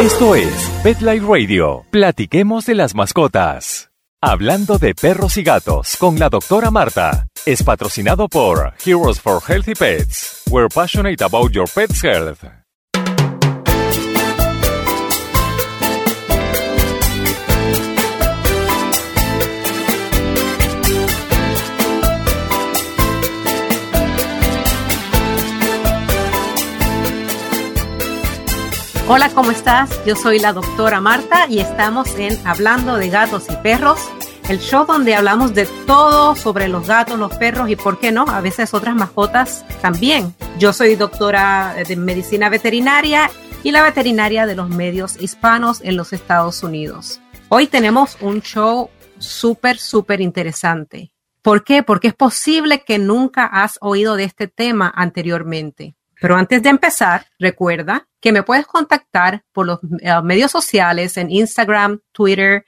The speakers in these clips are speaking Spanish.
Esto es Pet Life Radio. Platiquemos de las mascotas. Hablando de perros y gatos con la doctora Marta. Es patrocinado por Heroes for Healthy Pets. We're passionate about your pet's health. Hola, ¿cómo estás? Yo soy la doctora Marta y estamos en Hablando de Gatos y Perros, el show donde hablamos de todo sobre los gatos, los perros y, ¿por qué no? A veces otras mascotas también. Yo soy doctora de medicina veterinaria y la veterinaria de los medios hispanos en los Estados Unidos. Hoy tenemos un show súper, súper interesante. ¿Por qué? Porque es posible que nunca has oído de este tema anteriormente. Pero antes de empezar, recuerda que me puedes contactar por los eh, medios sociales en Instagram, Twitter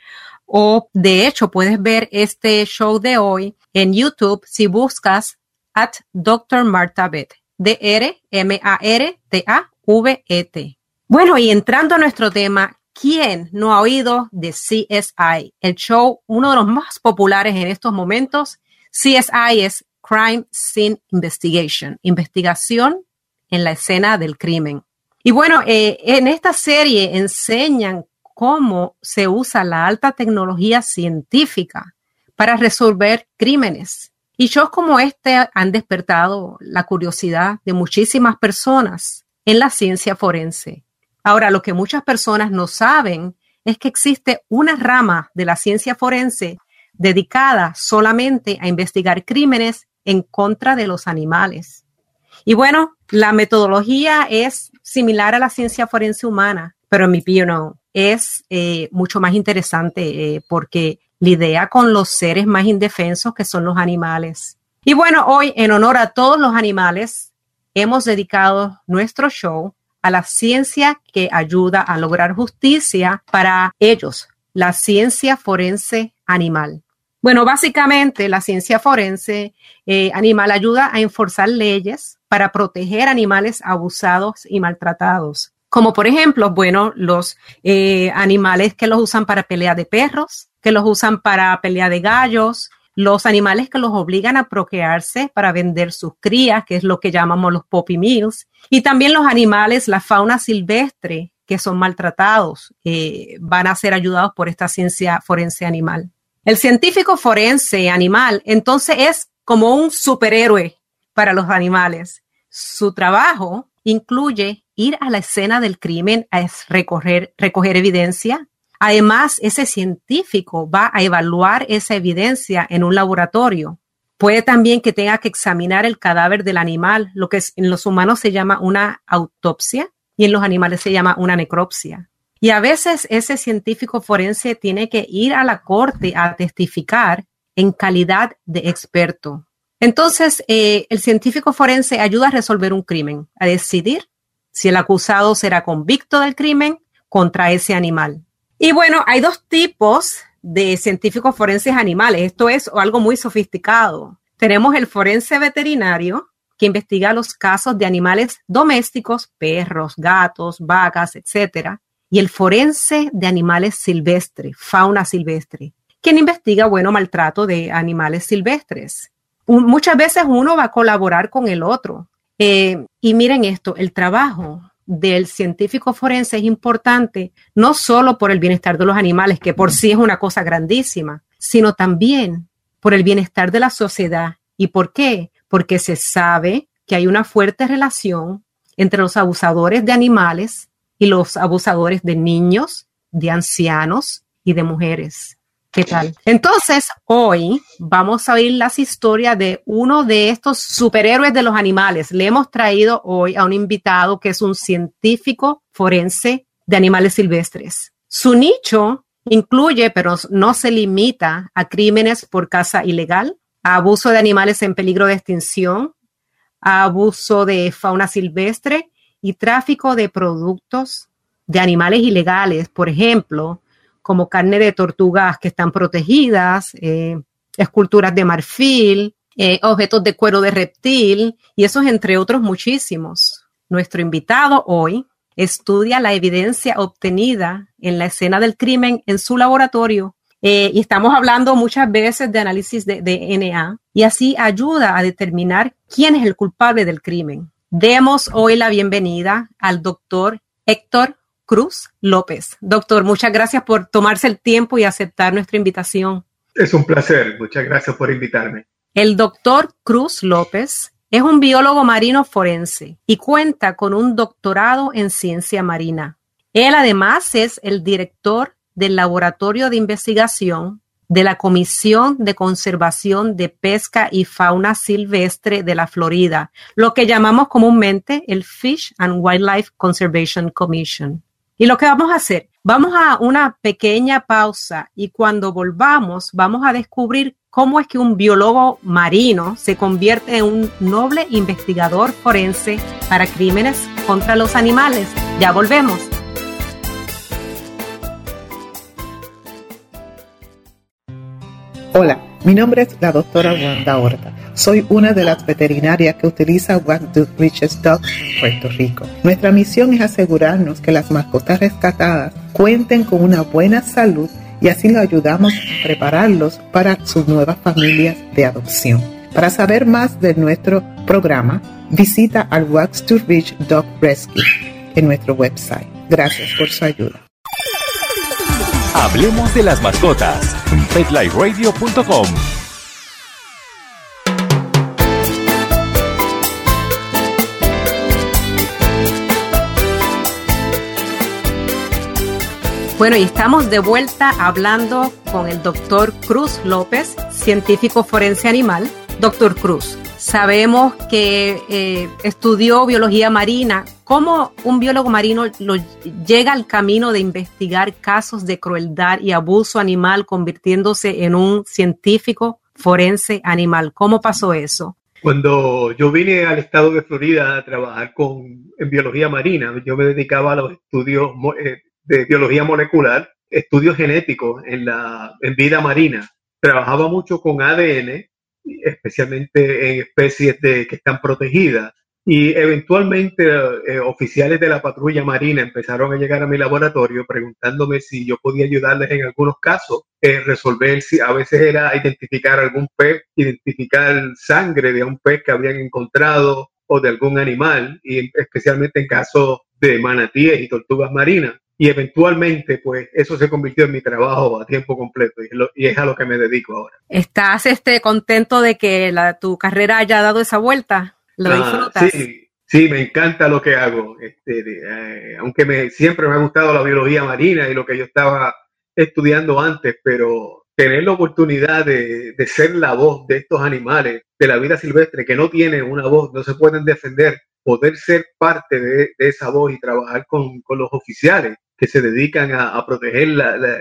o de hecho puedes ver este show de hoy en YouTube si buscas at Dr. Marta Bet. D-R-M-A-R-T-A-V-E-T. Bueno, y entrando a nuestro tema, ¿quién no ha oído de CSI? El show, uno de los más populares en estos momentos. CSI es Crime Scene Investigation, investigación en la escena del crimen. Y bueno, eh, en esta serie enseñan cómo se usa la alta tecnología científica para resolver crímenes. Y shows como este han despertado la curiosidad de muchísimas personas en la ciencia forense. Ahora, lo que muchas personas no saben es que existe una rama de la ciencia forense dedicada solamente a investigar crímenes en contra de los animales. Y bueno, la metodología es similar a la ciencia forense humana, pero en mi opinión es eh, mucho más interesante eh, porque lidia con los seres más indefensos que son los animales. Y bueno, hoy en honor a todos los animales, hemos dedicado nuestro show a la ciencia que ayuda a lograr justicia para ellos, la ciencia forense animal. Bueno, básicamente la ciencia forense eh, animal ayuda a enforzar leyes para proteger animales abusados y maltratados. Como por ejemplo, bueno, los eh, animales que los usan para pelea de perros, que los usan para pelea de gallos, los animales que los obligan a procrearse para vender sus crías, que es lo que llamamos los poppy mills, y también los animales, la fauna silvestre, que son maltratados, eh, van a ser ayudados por esta ciencia forense animal. El científico forense animal, entonces, es como un superhéroe para los animales. Su trabajo incluye ir a la escena del crimen a recoger, recoger evidencia. Además, ese científico va a evaluar esa evidencia en un laboratorio. Puede también que tenga que examinar el cadáver del animal, lo que en los humanos se llama una autopsia y en los animales se llama una necropsia. Y a veces ese científico forense tiene que ir a la corte a testificar en calidad de experto. Entonces, eh, el científico forense ayuda a resolver un crimen, a decidir si el acusado será convicto del crimen contra ese animal. Y bueno, hay dos tipos de científicos forenses animales. Esto es algo muy sofisticado. Tenemos el forense veterinario, que investiga los casos de animales domésticos, perros, gatos, vacas, etcétera, y el forense de animales silvestres, fauna silvestre, quien investiga, bueno, maltrato de animales silvestres muchas veces uno va a colaborar con el otro. Eh, y miren esto, el trabajo del científico forense es importante no solo por el bienestar de los animales, que por sí es una cosa grandísima, sino también por el bienestar de la sociedad. ¿Y por qué? Porque se sabe que hay una fuerte relación entre los abusadores de animales y los abusadores de niños, de ancianos y de mujeres. ¿Qué tal? Entonces, hoy vamos a oír las historias de uno de estos superhéroes de los animales. Le hemos traído hoy a un invitado que es un científico forense de animales silvestres. Su nicho incluye, pero no se limita a crímenes por caza ilegal, a abuso de animales en peligro de extinción, a abuso de fauna silvestre y tráfico de productos de animales ilegales, por ejemplo, como carne de tortugas que están protegidas, eh, esculturas de marfil, eh, objetos de cuero de reptil y esos entre otros muchísimos. Nuestro invitado hoy estudia la evidencia obtenida en la escena del crimen en su laboratorio. Eh, y estamos hablando muchas veces de análisis de DNA y así ayuda a determinar quién es el culpable del crimen. Demos hoy la bienvenida al doctor Héctor Cruz López. Doctor, muchas gracias por tomarse el tiempo y aceptar nuestra invitación. Es un placer, muchas gracias por invitarme. El doctor Cruz López es un biólogo marino forense y cuenta con un doctorado en ciencia marina. Él además es el director del Laboratorio de Investigación de la Comisión de Conservación de Pesca y Fauna Silvestre de la Florida, lo que llamamos comúnmente el Fish and Wildlife Conservation Commission. Y lo que vamos a hacer, vamos a una pequeña pausa y cuando volvamos vamos a descubrir cómo es que un biólogo marino se convierte en un noble investigador forense para crímenes contra los animales. Ya volvemos. Hola, mi nombre es la doctora Wanda Horta. Soy una de las veterinarias que utiliza One Tooth Riches Dog en Puerto Rico. Nuestra misión es asegurarnos que las mascotas rescatadas cuenten con una buena salud y así lo ayudamos a prepararlos para sus nuevas familias de adopción. Para saber más de nuestro programa, visita al Wax to Reach Dog Rescue en nuestro website. Gracias por su ayuda. Hablemos de las mascotas. PetLifeRadio.com Bueno, y estamos de vuelta hablando con el doctor Cruz López, científico forense animal. Doctor Cruz, sabemos que eh, estudió biología marina. ¿Cómo un biólogo marino lo, llega al camino de investigar casos de crueldad y abuso animal convirtiéndose en un científico forense animal? ¿Cómo pasó eso? Cuando yo vine al estado de Florida a trabajar con, en biología marina, yo me dedicaba a los estudios eh, de biología molecular, estudios genéticos en, la, en vida marina. Trabajaba mucho con ADN, especialmente en especies de, que están protegidas. Y eventualmente eh, oficiales de la patrulla marina empezaron a llegar a mi laboratorio preguntándome si yo podía ayudarles en algunos casos, eh, resolver si a veces era identificar algún pez, identificar sangre de un pez que habían encontrado o de algún animal, y especialmente en casos de manatíes y tortugas marinas y eventualmente pues eso se convirtió en mi trabajo a tiempo completo y, es, a lo que me dedico ahora. ¿Estás este, contento de que la, tu carrera haya dado esa vuelta? ¿Lo ah, disfrutas? Sí, sí, me encanta lo que hago. Este, eh, aunque me, siempre me ha gustado la biología marina y lo que yo estaba estudiando antes, pero tener la oportunidad de, de ser la voz de estos animales, de la vida silvestre, que no tienen una voz, no se pueden defender, poder ser parte de, esa voz y trabajar con, con, los oficiales que se dedican a, proteger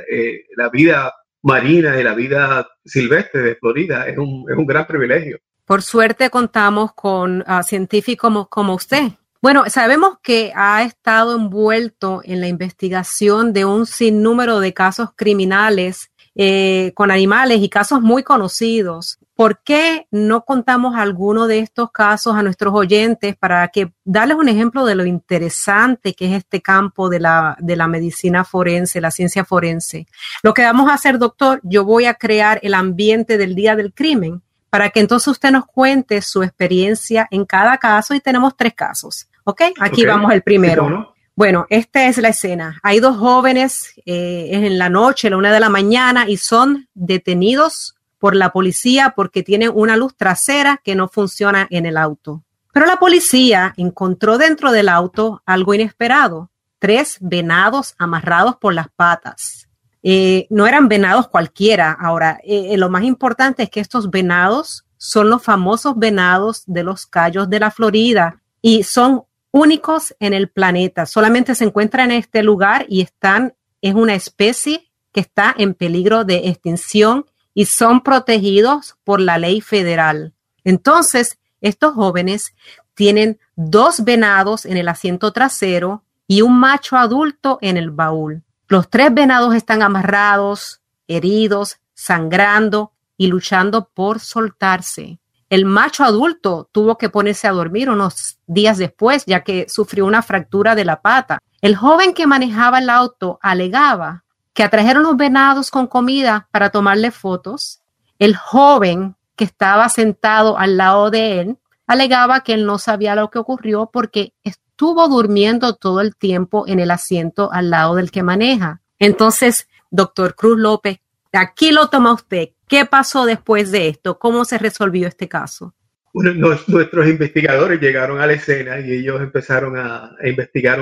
eh, la, vida marina y la vida silvestre de Florida. Es un, es un gran privilegio. Por suerte contamos con uh, científicos como, usted. Bueno, sabemos que ha estado envuelto en la investigación de un sinnúmero de casos criminales eh, con animales y casos muy conocidos. ¿Por qué no contamos alguno de estos casos a nuestros oyentes para que darles un ejemplo de lo interesante que es este campo de la, de la medicina forense, la ciencia forense? Lo que vamos a hacer, doctor, yo voy a crear el ambiente del día del crimen para que entonces usted nos cuente su experiencia en cada caso y tenemos tres casos. ¿Ok? Aquí vamos el primero. Bueno, esta es la escena. Hay dos jóvenes, eh, en la noche, la una de la mañana, y son detenidos por la policía porque tienen una luz trasera que no funciona en el auto. Pero la policía encontró dentro del auto algo inesperado, tres venados amarrados por las patas. Eh, no eran venados cualquiera. Ahora, eh, lo más importante es que estos venados son los famosos venados de los Cayos de la Florida y son únicos en el planeta. Solamente se encuentran en este lugar y están, es una especie que está en peligro de extinción y son protegidos por la ley federal. Entonces, estos jóvenes tienen dos venados en el asiento trasero y un macho adulto en el baúl. Los tres venados están amarrados, heridos, sangrando y luchando por soltarse. El macho adulto tuvo que ponerse a dormir unos días después, ya que sufrió una fractura de la pata. El joven que manejaba el auto alegaba que atrajeron los venados con comida para tomarle fotos. El joven que estaba sentado al lado de él alegaba que él no sabía lo que ocurrió porque estuvo durmiendo todo el tiempo en el asiento al lado del que maneja. Entonces, doctor Cruz López, aquí lo toma usted. ¿Qué pasó después de esto? ¿Cómo se resolvió este caso? nuestros investigadores llegaron a la escena y ellos empezaron a, investigar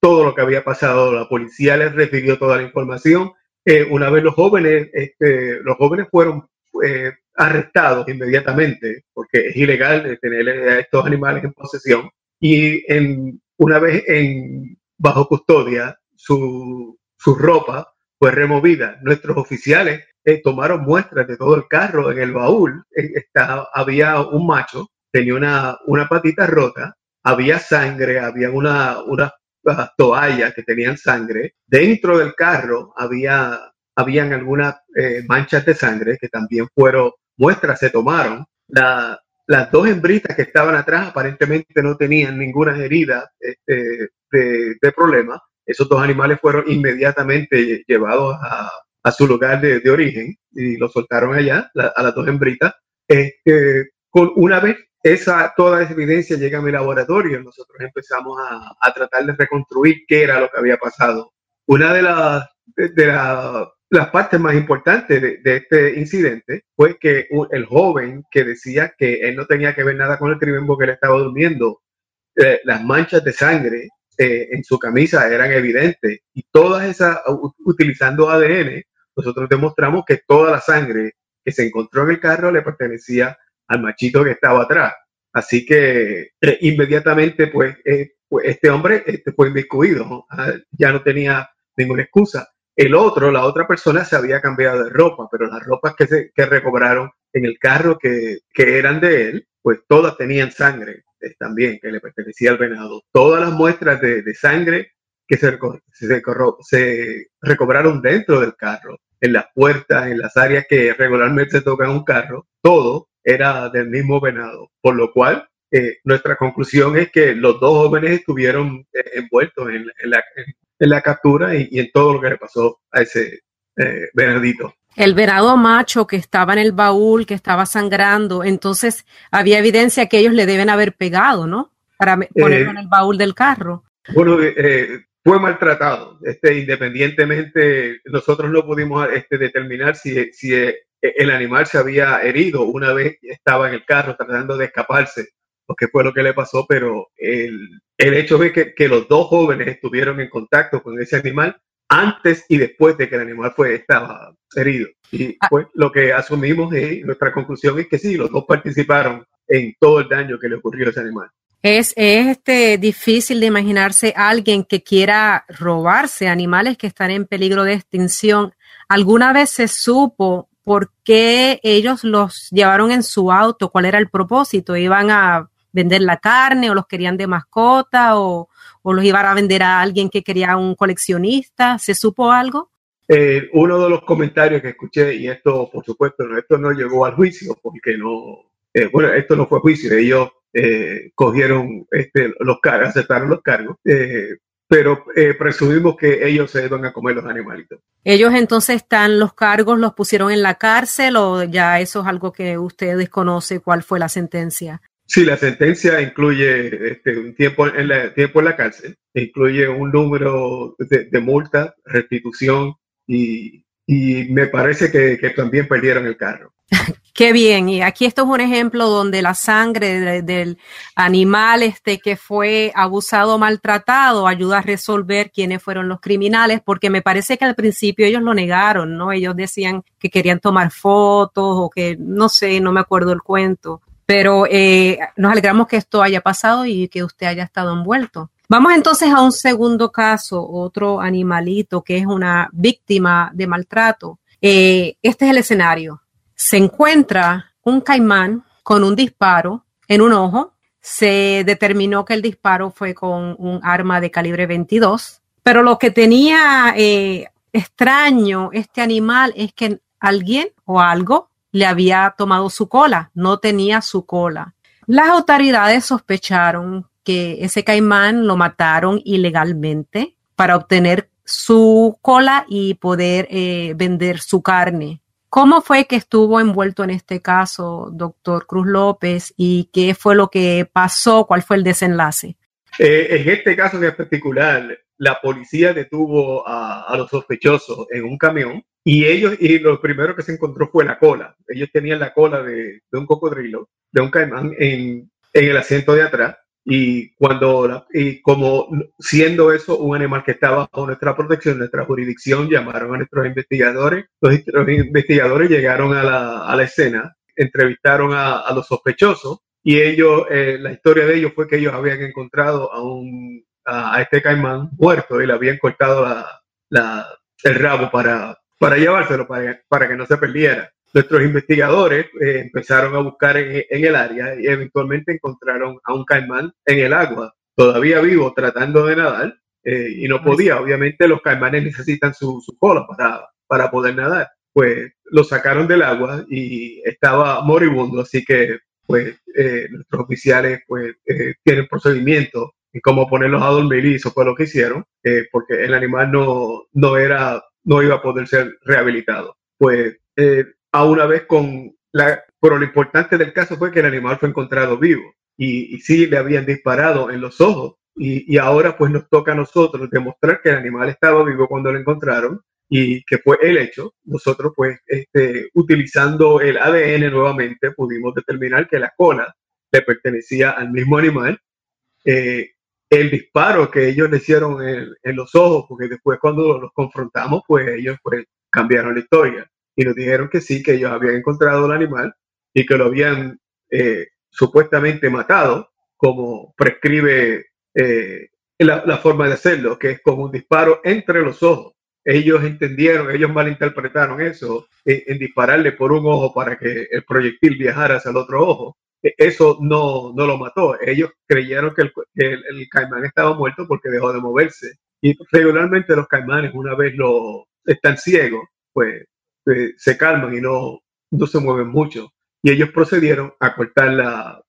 todo lo que había pasado. La policía les refirió toda la información. Eh, una vez los jóvenes, este, los jóvenes fueron eh, arrestados inmediatamente porque es ilegal tener a estos animales en posesión y en, una vez en, bajo custodia su, su ropa fue removida. Nuestros oficiales eh, tomaron muestras de todo el carro. En el baúl eh, había un macho, tenía una, una patita rota, había sangre, había una, unas toallas que tenían sangre. Dentro del carro había habían algunas eh, manchas de sangre que también fueron muestras, se tomaron. las dos hembritas que estaban atrás aparentemente no tenían ninguna herida este, de, de problema. Esos dos animales fueron inmediatamente llevados a, a su lugar de, origen y lo soltaron allá, a las dos hembritas. Este, con una vez esa, toda esa evidencia llega a mi laboratorio, nosotros empezamos a, a tratar de reconstruir qué era lo que había pasado. Una de las, de, las partes más importantes de, de, este incidente fue que el joven que decía que él no tenía que ver nada con el crimen porque él estaba durmiendo, eh, las manchas de sangre eh, en su camisa eran evidentes y todas esas, utilizando ADN, nosotros demostramos que toda la sangre que se encontró en el carro le pertenecía al machito que estaba atrás. Así que eh, inmediatamente, pues, eh, pues, este hombre este, fue inmiscuido, ah, ya no tenía ninguna excusa. El otro, la otra persona se había cambiado de ropa, pero las ropas que, se, que recobraron en el carro que, que eran de él, pues todas tenían sangre también que le pertenecía al venado. Todas las muestras de, sangre que se, se, recobraron dentro del carro, en las puertas, en las áreas que regularmente se tocan un carro, todo era del mismo venado. Por lo cual, eh, nuestra conclusión es que los dos jóvenes estuvieron eh, envueltos en, en, la, en, la, captura y, y, en todo lo que le pasó a ese eh, venadito el venado macho que estaba en el baúl, que estaba sangrando, entonces había evidencia que ellos le deben haber pegado, ¿no? Para ponerlo eh, en el baúl del carro. Bueno, eh, eh, fue maltratado, este, independientemente, nosotros no pudimos este, determinar si, si el animal se había herido una vez estaba en el carro tratando de escaparse, o qué fue lo que le pasó, pero el, el hecho de que, que los dos jóvenes estuvieron en contacto con ese animal antes y después de que el animal fue, estaba herido. Y ah. pues lo que asumimos y nuestra conclusión es que sí, los dos participaron en todo el daño que le ocurrió a ese animal. Es, es este, difícil de imaginarse alguien que quiera robarse animales que están en peligro de extinción. ¿Alguna vez se supo por qué ellos los llevaron en su auto? ¿Cuál era el propósito? ¿Iban a vender la carne o los querían de mascota o, o los iban a vender a alguien que quería un coleccionista? ¿Se supo algo? Eh, uno de los comentarios que escuché, y esto por supuesto no, esto no llegó al juicio, porque no, eh, bueno, esto no fue juicio, ellos eh, cogieron este, los cargos, aceptaron los cargos, eh, pero eh, presumimos que ellos se iban a comer los animalitos. Ellos entonces están, los cargos los pusieron en la cárcel o ya eso es algo que usted desconoce cuál fue la sentencia. Sí, la sentencia incluye este, un tiempo en, la, tiempo en la cárcel, incluye un número de, de multa, restitución y, y me parece que, que, también perdieron el carro. Qué bien, y aquí esto es un ejemplo donde la sangre de, del animal este que fue abusado, maltratado, ayuda a resolver quiénes fueron los criminales, porque me parece que al principio ellos lo negaron, ¿no? Ellos decían que querían tomar fotos o que, no sé, no me acuerdo el cuento, pero eh, nos alegramos que esto haya pasado y que usted haya estado envuelto. Vamos entonces a un segundo caso, otro animalito que es una víctima de maltrato. Eh, este es el escenario. Se encuentra un caimán con un disparo en un ojo. Se determinó que el disparo fue con un arma de calibre 22, pero lo que tenía eh, extraño este animal es que alguien o algo le había tomado su cola, no tenía su cola. Las autoridades sospecharon que ese caimán lo mataron ilegalmente para obtener su cola y poder eh, vender su carne. ¿Cómo fue que estuvo envuelto en este caso, doctor Cruz López, y qué fue lo que pasó? ¿Cuál fue el desenlace? Eh, en este caso en particular, la policía detuvo a, los sospechosos en un camión y ellos, y lo primero que se encontró fue la cola. Ellos tenían la cola de, un cocodrilo, de un caimán en, en el asiento de atrás y cuando, y como siendo eso un animal que estaba bajo nuestra protección, nuestra jurisdicción, llamaron a nuestros investigadores. Los, investigadores llegaron a la, a la escena, entrevistaron a, a, los sospechosos y ellos, eh, la historia de ellos fue que ellos habían encontrado a un, a, este caimán muerto y le habían cortado la, la, el rabo para, para llevárselo, para, para que no se perdiera nuestros investigadores eh, empezaron a buscar en, el área y eventualmente encontraron a un caimán en el agua, todavía vivo, tratando de nadar eh, y no podía. Obviamente los caimanes necesitan su, cola para, para poder nadar. Pues lo sacaron del agua y estaba moribundo, así que pues eh, nuestros oficiales pues tienen procedimiento en cómo ponerlos a dormir y eso fue lo que hicieron, porque el animal no, no era, no iba a poder ser rehabilitado. Pues a una vez con la, pero lo importante del caso fue que el animal fue encontrado vivo y, y sí le habían disparado en los ojos y, y, ahora pues nos toca a nosotros demostrar que el animal estaba vivo cuando lo encontraron y que fue el hecho. Nosotros pues este, utilizando el ADN nuevamente pudimos determinar que la cola le pertenecía al mismo animal. Eh, el disparo que ellos le hicieron en, en, los ojos, porque después cuando los confrontamos, pues ellos pues cambiaron la historia y nos dijeron que sí, que ellos habían encontrado el animal y que lo habían eh, supuestamente matado, como prescribe eh, la, forma de hacerlo, que es como un disparo entre los ojos. Ellos entendieron, ellos malinterpretaron eso en, dispararle por un ojo para que el proyectil viajara hacia el otro ojo. E, eso no, no lo mató. Ellos creyeron que el, el caimán estaba muerto porque dejó de moverse. Y regularmente los caimanes, una vez lo están ciegos, pues se calman y no, no se mueven mucho. Y ellos procedieron a cortar la,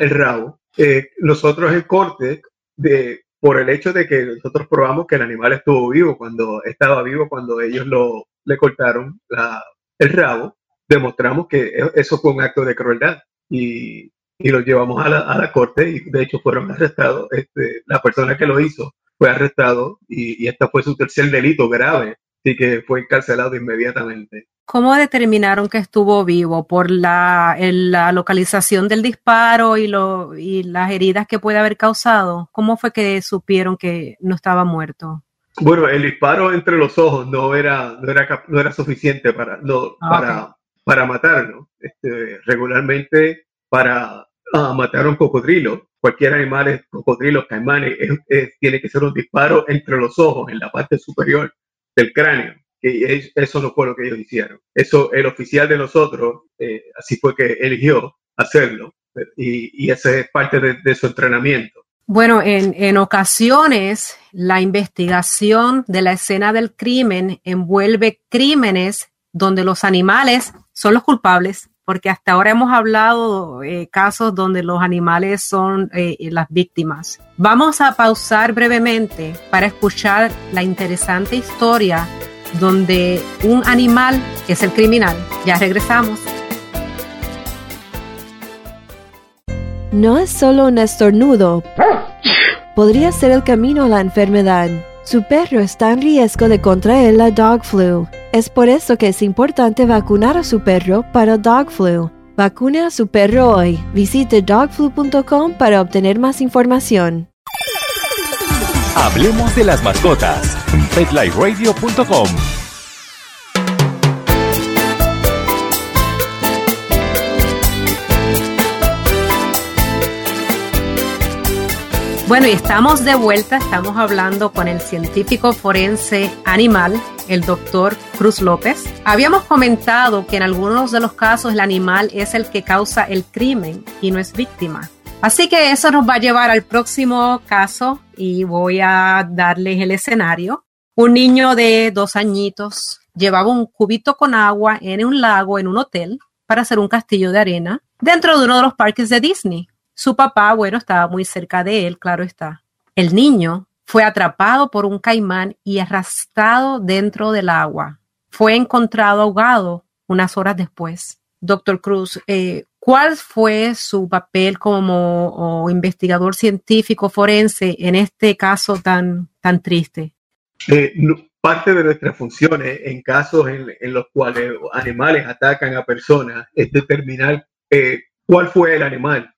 el rabo. Eh, nosotros en corte, de, por el hecho de que nosotros probamos que el animal estuvo vivo cuando estaba vivo, cuando ellos lo, le cortaron la, el rabo, demostramos que e, eso fue un acto de crueldad y, y lo llevamos a la, a la, corte y de hecho fueron arrestados. Este, la persona que lo hizo fue arrestado y, y este fue su tercer delito grave y que fue encarcelado inmediatamente. ¿Cómo determinaron que estuvo vivo? ¿Por la, la localización del disparo y, lo, y las heridas que puede haber causado? ¿Cómo fue que supieron que no estaba muerto? Bueno, el disparo entre los ojos no era, no era, no era suficiente para, no, ah, para, para matarlo. Este, regularmente, para ah, matar a un cocodrilo, cualquier animal, cocodrilos, caimanes, tiene que ser un disparo entre los ojos, en la parte superior del cráneo. Que eso no fue lo que ellos hicieron. Eso, el oficial de nosotros, eh, así fue que eligió hacerlo. Y, y esa es parte de, su entrenamiento. Bueno, en, en, ocasiones la investigación de la escena del crimen envuelve crímenes donde los animales son los culpables, porque hasta ahora hemos hablado eh, casos donde los animales son eh, las víctimas. Vamos a pausar brevemente para escuchar la interesante historia donde un animal es el criminal. Ya regresamos. No es solo un estornudo. Podría ser el camino a la enfermedad. Su perro está en riesgo de contraer la dog flu. Es por eso que es importante vacunar a su perro para dog flu. Vacune a su perro hoy. Visite dogflu.com para obtener más información. Hablemos de las mascotas. PetLifeRadio.com Bueno, y estamos de vuelta, estamos hablando con el científico forense animal, el doctor Cruz López. Habíamos comentado que en algunos de los casos el animal es el que causa el crimen y no es víctima. Así que eso nos va a llevar al próximo caso y voy a darles el escenario. Un niño de dos añitos llevaba un cubito con agua en un lago en un hotel para hacer un castillo de arena dentro de uno de los parques de Disney. Su papá, bueno, estaba muy cerca de él, claro está. El niño fue atrapado por un caimán y arrastrado dentro del agua. Fue encontrado ahogado unas horas después. Doctor Cruz, eh, ¿cuál fue su papel como investigador científico forense en este caso tan, tan triste? Eh, parte de nuestras funciones en casos en, los cuales animales atacan a personas es determinar eh, cuál fue el animal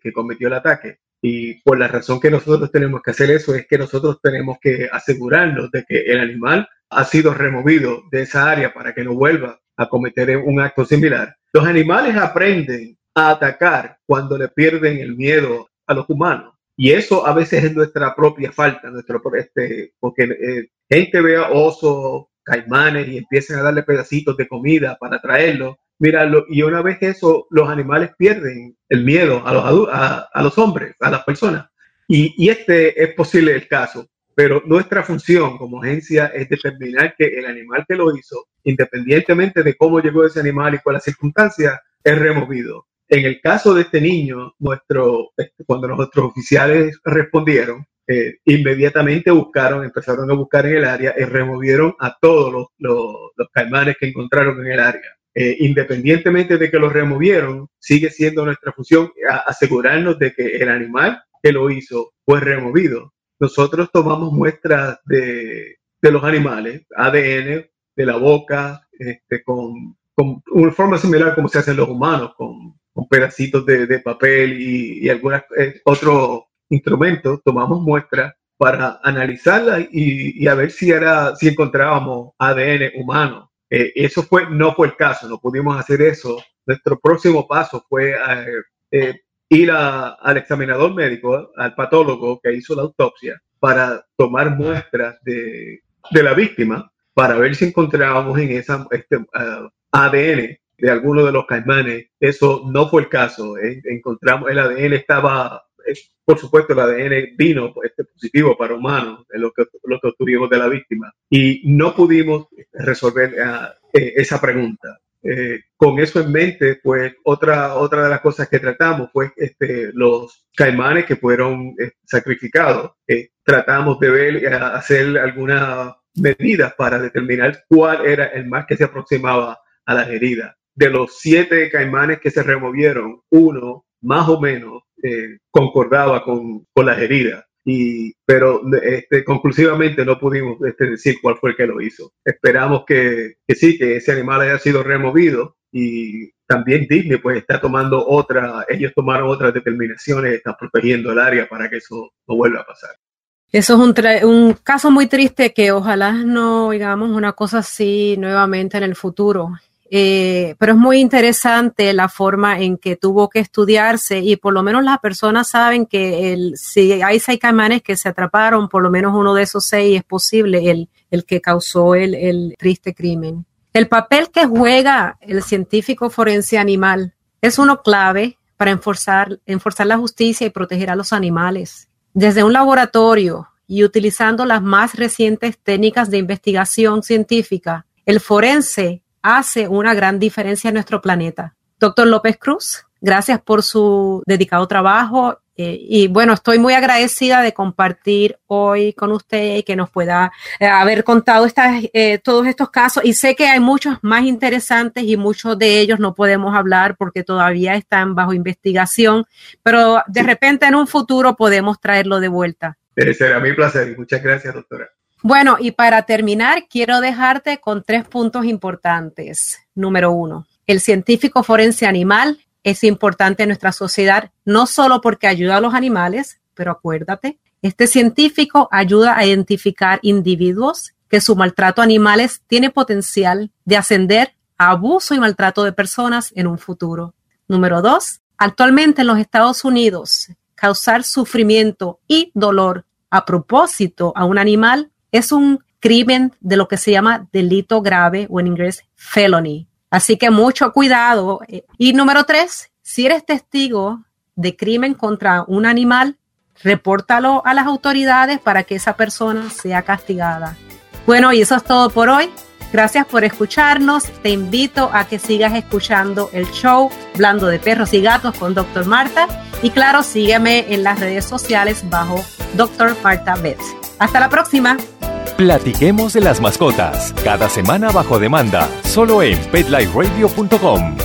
que, cometió el ataque. Y por la razón que nosotros tenemos que hacer eso es que nosotros tenemos que asegurarnos de que el animal ha sido removido de esa área para que no vuelva a cometer un acto similar. Los animales aprenden a atacar cuando le pierden el miedo a los humanos. Y eso a veces es nuestra propia falta, nuestro, este, porque eh, gente vea osos, caimanes y empiezan a darle pedacitos de comida para traerlo. Mira, y una vez eso, los animales pierden el miedo a los, a, a los hombres, a las personas. Y, este es posible el caso, pero nuestra función como agencia es determinar que el animal que lo hizo, independientemente de cómo llegó ese animal y cuáles circunstancias, es removido. En el caso de este niño, nuestro, este, cuando nuestros oficiales respondieron, eh, inmediatamente buscaron, empezaron a buscar en el área y removieron a todos los, los, caimanes que encontraron en el área. Eh, independientemente de que los removieron, sigue siendo nuestra función asegurarnos de que el animal que lo hizo fue removido. Nosotros tomamos muestras de, de los animales, ADN de la boca, este, con, con una forma similar como se hacen los humanos, con con pedacitos de, papel y, y algunos eh, otros instrumentos, tomamos muestras para analizarla y, a ver si era si encontrábamos ADN humano. Eh, eso fue no fue el caso, no pudimos hacer eso. Nuestro próximo paso fue eh, ir al examinador médico, al patólogo que hizo la autopsia, para tomar muestras de, de la víctima para ver si encontrábamos en esa este, ADN de alguno de los caimanes. Eso no fue el caso. Encontramos el ADN estaba, por supuesto, el ADN vino este, positivo para humanos, lo que, lo que obtuvimos de la víctima. Y no pudimos resolver eh, esa pregunta. Eh, con eso en mente, pues otra, otra de las cosas que tratamos fue este, los caimanes que fueron eh, sacrificados. tratamos de ver, hacer algunas medidas para determinar cuál era el más que se aproximaba a las heridas de los siete caimanes que se removieron, uno más o menos eh, concordaba con, con, las heridas. Y, pero este, conclusivamente no pudimos este, decir cuál fue el que lo hizo. Esperamos que, que, sí, que ese animal haya sido removido y también Disney pues está tomando otra, ellos tomaron otras determinaciones, están protegiendo el área para que eso no vuelva a pasar. Eso es un, un caso muy triste que ojalá no oigamos una cosa así nuevamente en el futuro. Eh, pero es muy interesante la forma en que tuvo que estudiarse y por lo menos las personas saben que el, si hay seis caimanes que se atraparon, por lo menos uno de esos seis es posible el, el que causó el, el triste crimen. El papel que juega el científico forense animal es uno clave para enforzar, enforzar la justicia y proteger a los animales. Desde un laboratorio y utilizando las más recientes técnicas de investigación científica, el forense hace una gran diferencia en nuestro planeta. Doctor López Cruz, gracias por su dedicado trabajo eh, y bueno, estoy muy agradecida de compartir hoy con usted y que nos pueda eh, haber contado estas, eh, todos estos casos. Y sé que hay muchos más interesantes y muchos de ellos no podemos hablar porque todavía están bajo investigación, pero de repente en un futuro podemos traerlo de vuelta. Será mi placer y muchas gracias, doctora. Bueno, y para terminar, quiero dejarte con tres puntos importantes. Número uno, el científico forense animal es importante en nuestra sociedad, no solo porque ayuda a los animales, pero acuérdate, este científico ayuda a identificar individuos que su maltrato a animales tiene potencial de ascender a abuso y maltrato de personas en un futuro. Número dos, actualmente en los Estados Unidos, causar sufrimiento y dolor a propósito a un animal es un crimen de lo que se llama delito grave o en inglés felony. Así que mucho cuidado. Y número tres, si eres testigo de crimen contra un animal, repórtalo a las autoridades para que esa persona sea castigada. Bueno, y eso es todo por hoy. Gracias por escucharnos. Te invito a que sigas escuchando el show Hablando de Perros y Gatos con Dr. Marta. Y claro, sígueme en las redes sociales bajo Dr. Marta Betts. Hasta la próxima. Platiquemos de las mascotas, cada semana bajo demanda, solo en PetLifeRadio.com.